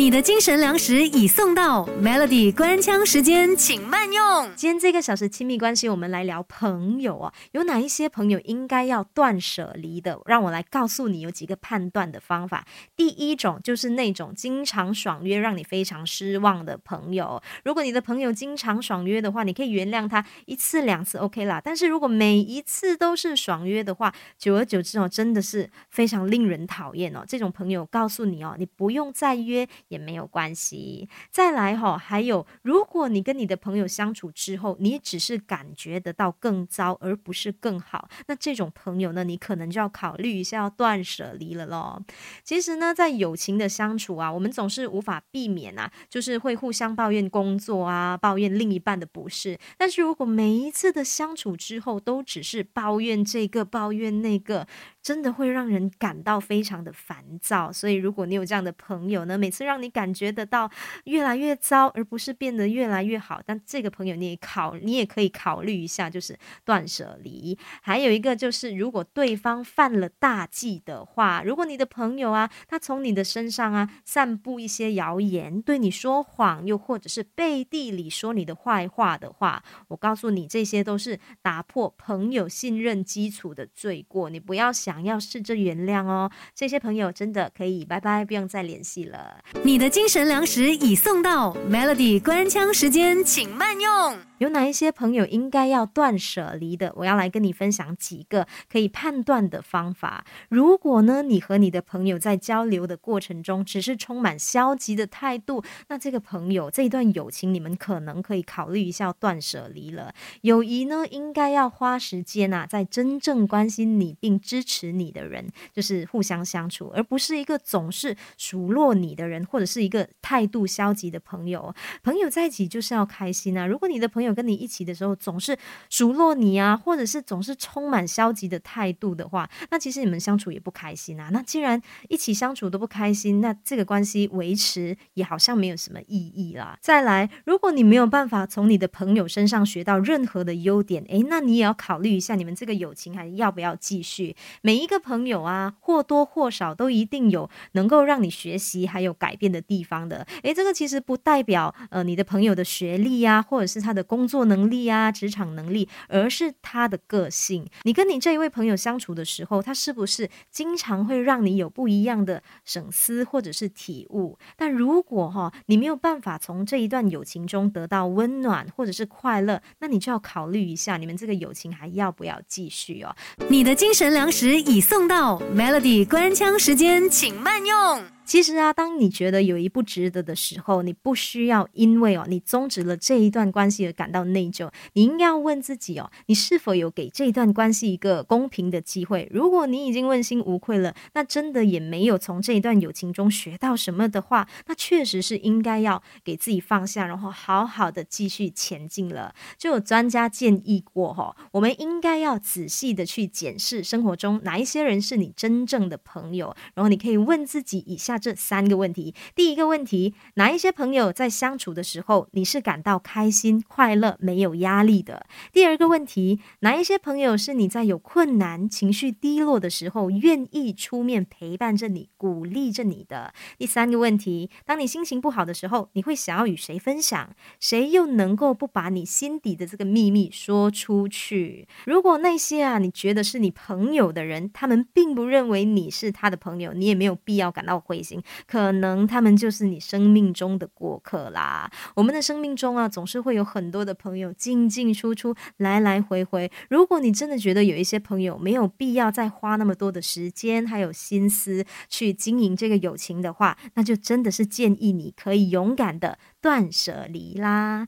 你的精神粮食已送到，Melody 关枪时间，请慢用。今天这个小时亲密关系，我们来聊朋友哦。有哪一些朋友应该要断舍离的？让我来告诉你有几个判断的方法。第一种就是那种经常爽约，让你非常失望的朋友。如果你的朋友经常爽约的话，你可以原谅他一次两次 OK 啦。但是如果每一次都是爽约的话，久而久之哦，真的是非常令人讨厌哦。这种朋友告诉你哦，你不用再约。也没有关系。再来哈，还有，如果你跟你的朋友相处之后，你只是感觉得到更糟，而不是更好，那这种朋友呢，你可能就要考虑一下要断舍离了咯。其实呢，在友情的相处啊，我们总是无法避免啊，就是会互相抱怨工作啊，抱怨另一半的不是。但是如果每一次的相处之后都只是抱怨这个抱怨那个，真的会让人感到非常的烦躁。所以如果你有这样的朋友呢，每次让你感觉得到越来越糟，而不是变得越来越好。但这个朋友你也考，你也可以考虑一下，就是断舍离。还有一个就是，如果对方犯了大忌的话，如果你的朋友啊，他从你的身上啊散布一些谣言，对你说谎，又或者是背地里说你的坏话的话，我告诉你，这些都是打破朋友信任基础的罪过。你不要想要试着原谅哦，这些朋友真的可以拜拜，不用再联系了。你的精神粮食已送到，Melody 关枪时间，请慢用。有哪一些朋友应该要断舍离的？我要来跟你分享几个可以判断的方法。如果呢，你和你的朋友在交流的过程中只是充满消极的态度，那这个朋友这一段友情，你们可能可以考虑一下断舍离了。友谊呢，应该要花时间啊，在真正关心你并支持你的人，就是互相相处，而不是一个总是数落你的人或。或者是一个态度消极的朋友，朋友在一起就是要开心啊！如果你的朋友跟你一起的时候总是数落你啊，或者是总是充满消极的态度的话，那其实你们相处也不开心啊。那既然一起相处都不开心，那这个关系维持也好像没有什么意义啦。再来，如果你没有办法从你的朋友身上学到任何的优点，诶，那你也要考虑一下，你们这个友情还要不要继续？每一个朋友啊，或多或少都一定有能够让你学习还有改变。的地方的，诶，这个其实不代表呃你的朋友的学历呀，或者是他的工作能力啊、职场能力，而是他的个性。你跟你这一位朋友相处的时候，他是不是经常会让你有不一样的省思或者是体悟？但如果哈你没有办法从这一段友情中得到温暖或者是快乐，那你就要考虑一下，你们这个友情还要不要继续哦？你的精神粮食已送到，Melody 关腔时间，请慢用。其实啊，当你觉得有一不值得的时候，你不需要因为哦你终止了这一段关系而感到内疚。你应该要问自己哦，你是否有给这一段关系一个公平的机会？如果你已经问心无愧了，那真的也没有从这一段友情中学到什么的话，那确实是应该要给自己放下，然后好好的继续前进了。就有专家建议过哈，我们应该要仔细的去检视生活中哪一些人是你真正的朋友，然后你可以问自己以下。这三个问题，第一个问题，哪一些朋友在相处的时候你是感到开心、快乐、没有压力的？第二个问题，哪一些朋友是你在有困难、情绪低落的时候愿意出面陪伴着你、鼓励着你的？第三个问题，当你心情不好的时候，你会想要与谁分享？谁又能够不把你心底的这个秘密说出去？如果那些啊，你觉得是你朋友的人，他们并不认为你是他的朋友，你也没有必要感到灰心。可能他们就是你生命中的过客啦。我们的生命中啊，总是会有很多的朋友进进出出，来来回回。如果你真的觉得有一些朋友没有必要再花那么多的时间还有心思去经营这个友情的话，那就真的是建议你可以勇敢的断舍离啦。